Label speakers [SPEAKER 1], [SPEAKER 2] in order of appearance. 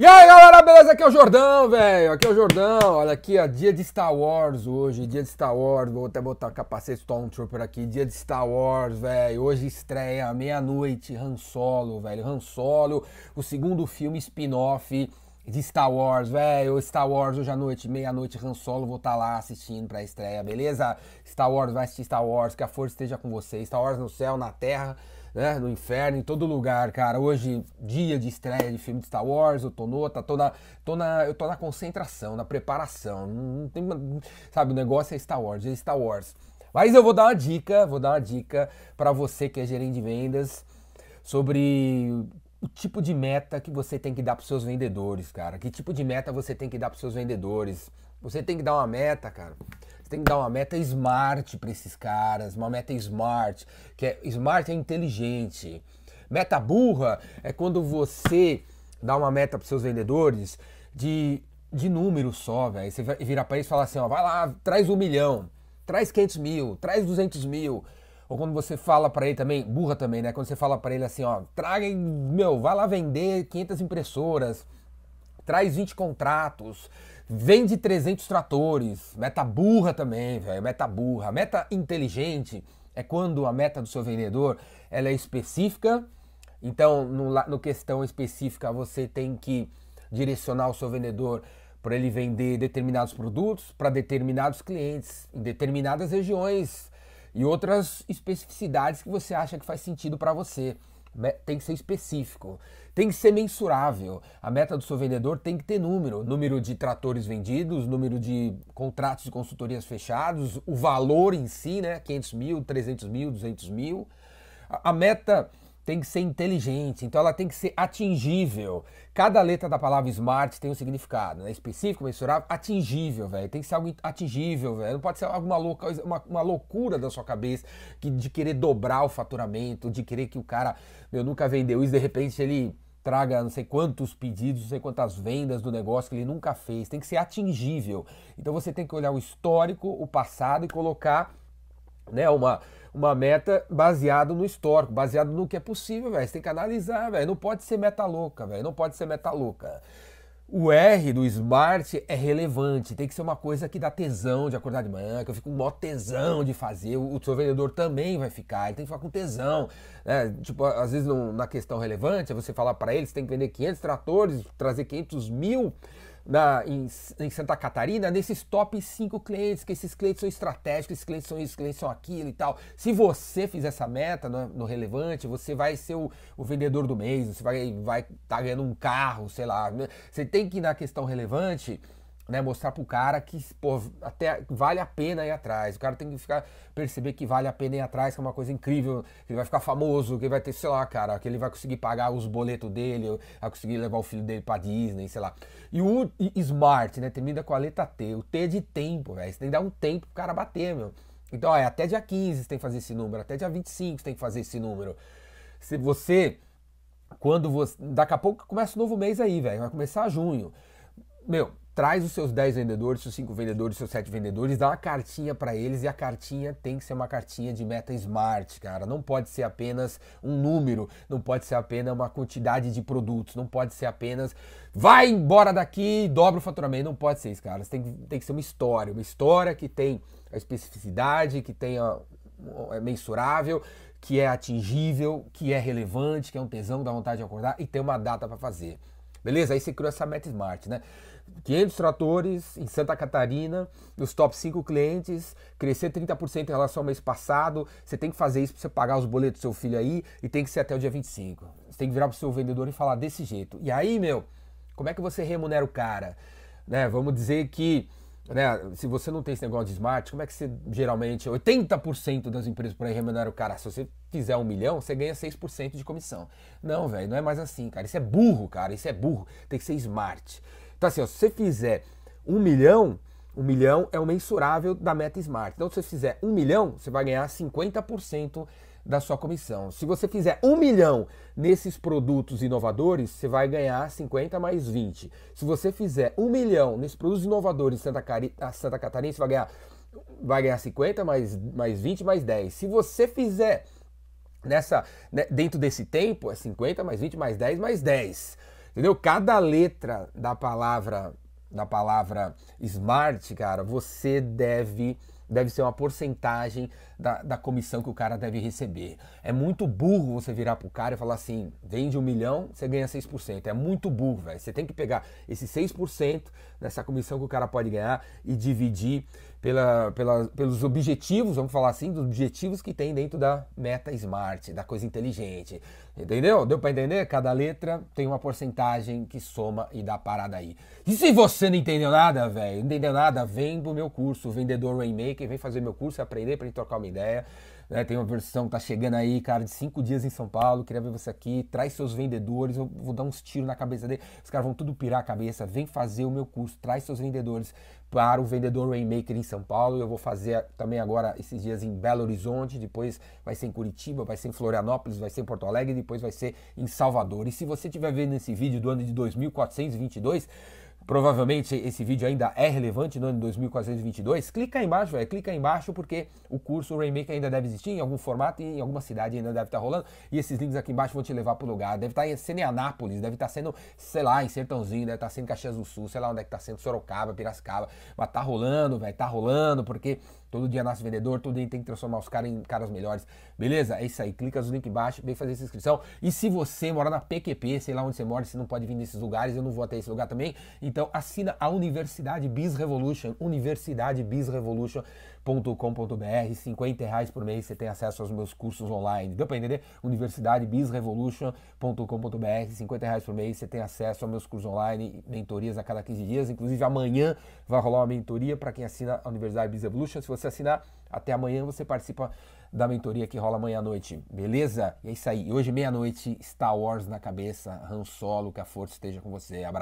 [SPEAKER 1] E aí galera, beleza? Aqui é o Jordão, velho. Aqui é o Jordão. Olha aqui, ó, dia de Star Wars hoje, dia de Star Wars. Vou até botar capacete Stormtrooper aqui, dia de Star Wars, velho. Hoje estreia meia-noite Han Solo, velho. Han Solo, o segundo filme spin-off de Star Wars, velho. Star Wars hoje à noite, meia-noite, Han Solo, vou estar tá lá assistindo pra estreia, beleza? Star Wars, vai assistir Star Wars, que a força esteja com você. Star Wars no céu, na terra né, no inferno, em todo lugar, cara. Hoje, dia de estreia de filme de Star Wars, eu tô nota, tô na, tô na, eu tô na concentração, na preparação. Não tem, sabe, o negócio é Star Wars, é Star Wars. Mas eu vou dar uma dica, vou dar uma dica para você que é gerente de vendas sobre o tipo de meta que você tem que dar para seus vendedores, cara. Que tipo de meta você tem que dar para seus vendedores? Você tem que dar uma meta, cara tem que dar uma meta smart para esses caras, uma meta smart, que é smart é inteligente. Meta burra é quando você dá uma meta para seus vendedores de, de número só, velho. Você vira para eles e fala assim, ó, vai lá, traz um milhão, traz 500 mil, traz 200 mil. Ou quando você fala para ele também, burra também, né? Quando você fala para ele assim, ó, traga, meu, vai lá vender 500 impressoras, traz 20 contratos, Vende 300 tratores, meta burra também, velho, meta burra. Meta inteligente é quando a meta do seu vendedor ela é específica. Então, no, no questão específica, você tem que direcionar o seu vendedor para ele vender determinados produtos para determinados clientes em determinadas regiões e outras especificidades que você acha que faz sentido para você tem que ser específico, tem que ser mensurável. A meta do seu vendedor tem que ter número: número de tratores vendidos, número de contratos de consultorias fechados, o valor em si, né? 500 mil, 300 mil, 200 mil. A, a meta tem que ser inteligente, então ela tem que ser atingível. Cada letra da palavra smart tem um significado, né? Específico, mensurável, atingível, velho. Tem que ser algo atingível, velho. Não pode ser alguma louca, uma, uma, loucura da sua cabeça que, de querer dobrar o faturamento, de querer que o cara, meu, nunca vendeu isso, de repente ele traga não sei quantos pedidos, não sei quantas vendas do negócio que ele nunca fez. Tem que ser atingível. Então você tem que olhar o histórico, o passado e colocar né, uma, uma meta baseado no histórico, baseado no que é possível, velho. Você tem que analisar, velho. Não pode ser meta louca, velho. Não pode ser meta louca. O R do Smart é relevante, tem que ser uma coisa que dá tesão de acordar de manhã, que eu fico com maior tesão de fazer. O seu vendedor também vai ficar, ele tem que ficar com tesão. Né? Tipo, às vezes na questão relevante, é você falar para ele, você tem que vender 500 tratores, trazer 500 mil na, em, em, Santa Catarina nesses top 5 clientes, que esses clientes são estratégicos, esses clientes são isso, clientes são aquilo e tal. Se você fizer essa meta no, no relevante, você vai ser o, o, vendedor do mês, você vai estar vai tá ganhando um carro, sei lá. Né? Você tem que ir na questão relevante né, mostrar pro cara que pô, até vale a pena ir atrás. O cara tem que ficar perceber que vale a pena ir atrás, que é uma coisa incrível, que ele vai ficar famoso, que ele vai ter, sei lá, cara, que ele vai conseguir pagar os boletos dele, vai conseguir levar o filho dele para Disney, sei lá. E o Smart, né, termina com a letra T. O T é de tempo, velho. Você tem que dar um tempo pro cara bater, meu. Então, é até dia 15 você tem que fazer esse número, até dia 25 você tem que fazer esse número. Se você quando você, daqui a pouco começa o novo mês aí, velho, vai começar junho. Meu, traz os seus 10 vendedores, seus 5 vendedores, seus 7 vendedores, dá uma cartinha para eles e a cartinha tem que ser uma cartinha de meta smart, cara. Não pode ser apenas um número, não pode ser apenas uma quantidade de produtos, não pode ser apenas vai embora daqui e dobra o faturamento. Não pode ser isso, cara. Tem, tem que ser uma história, uma história que tem a especificidade, que tenha é mensurável, que é atingível, que é relevante, que é um tesão, dá vontade de acordar e tem uma data para fazer. Beleza? Aí você criou essa meta smart, né? 500 tratores em Santa Catarina, os top 5 clientes, crescer 30% em relação ao mês passado. Você tem que fazer isso para você pagar os boletos do seu filho aí e tem que ser até o dia 25. Você tem que virar para o seu vendedor e falar desse jeito. E aí, meu, como é que você remunera o cara? Né, vamos dizer que né, se você não tem esse negócio de smart, como é que você geralmente, 80% das empresas por aí o cara? Se você fizer um milhão, você ganha 6% de comissão. Não, velho, não é mais assim, cara. Isso é burro, cara. Isso é burro. Tem que ser smart. Então, assim, ó, se você fizer um milhão, um milhão é o mensurável da meta Smart. Então, se você fizer um milhão, você vai ganhar 50% da sua comissão. Se você fizer um milhão nesses produtos inovadores, você vai ganhar 50 mais 20. Se você fizer um milhão nesses produtos inovadores Santa, Cari Santa Catarina, você vai ganhar, vai ganhar 50 mais, mais 20 mais 10. Se você fizer nessa né, dentro desse tempo, é 50 mais 20 mais 10 mais 10. Entendeu? Cada letra da palavra da palavra smart, cara, você deve deve ser uma porcentagem da, da comissão que o cara deve receber. É muito burro você virar pro cara e falar assim, vende um milhão, você ganha 6%. É muito burro, velho. Você tem que pegar esse 6% dessa comissão que o cara pode ganhar e dividir pela, pela, pelos objetivos, vamos falar assim, dos objetivos que tem dentro da meta smart, da coisa inteligente. Entendeu? Deu para entender? Cada letra tem uma porcentagem que soma e dá parada aí. E se você não entendeu nada, velho, não entendeu nada, vem pro meu curso, Vendedor Rainmaker, vem fazer meu curso e aprender para gente trocar uma ideia. Né? Tem uma versão que tá chegando aí, cara, de cinco dias em São Paulo. Queria ver você aqui. Traz seus vendedores. Eu vou dar uns tiros na cabeça dele. Os caras vão tudo pirar a cabeça. Vem fazer o meu curso. Traz seus vendedores para o vendedor Rainmaker em São Paulo. Eu vou fazer também agora esses dias em Belo Horizonte. Depois vai ser em Curitiba, vai ser em Florianópolis, vai ser em Porto Alegre. Depois vai ser em Salvador. E se você estiver vendo esse vídeo do ano de 2422 provavelmente esse vídeo ainda é relevante no ano de 2422, clica aí embaixo, véio, clica aí embaixo porque o curso Rainmaker ainda deve existir em algum formato e em alguma cidade ainda deve estar rolando. E esses links aqui embaixo vão te levar para o lugar. Deve estar sendo em Anápolis, deve estar sendo, sei lá, em Sertãozinho, deve estar sendo Caxias do Sul, sei lá onde é que está sendo, Sorocaba, Piracicaba, mas tá rolando, velho, tá rolando porque Todo dia nasce vendedor, todo dia tem que transformar os caras em caras melhores. Beleza? É isso aí. Clica no link embaixo, vem fazer essa inscrição. E se você mora na PQP, sei lá onde você mora, você não pode vir nesses lugares, eu não vou até esse lugar também. Então assina a Universidade Biz Revolution, Universidade Biz Revolution com.br 50 reais por mês você tem acesso aos meus cursos online. Deu para entender? Universidade bizrevolution.com.br 50 reais por mês você tem acesso aos meus cursos online, mentorias a cada 15 dias. Inclusive amanhã vai rolar uma mentoria para quem assina a Universidade Biz Revolution. Se você assinar até amanhã, você participa da mentoria que rola amanhã à noite. Beleza? E é isso aí. Hoje, meia-noite, Star Wars na cabeça, Han Solo, que a força esteja com você. Abraço.